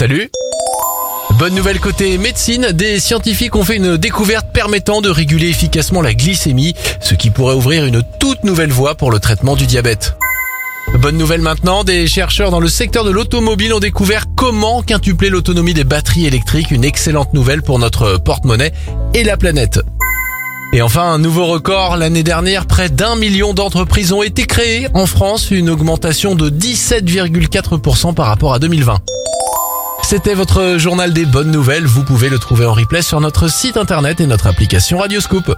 Salut Bonne nouvelle côté médecine, des scientifiques ont fait une découverte permettant de réguler efficacement la glycémie, ce qui pourrait ouvrir une toute nouvelle voie pour le traitement du diabète. Bonne nouvelle maintenant, des chercheurs dans le secteur de l'automobile ont découvert comment quintupler l'autonomie des batteries électriques, une excellente nouvelle pour notre porte-monnaie et la planète. Et enfin, un nouveau record. L'année dernière, près d'un million d'entreprises ont été créées en France, une augmentation de 17,4% par rapport à 2020. C'était votre journal des bonnes nouvelles. Vous pouvez le trouver en replay sur notre site internet et notre application Radioscoop.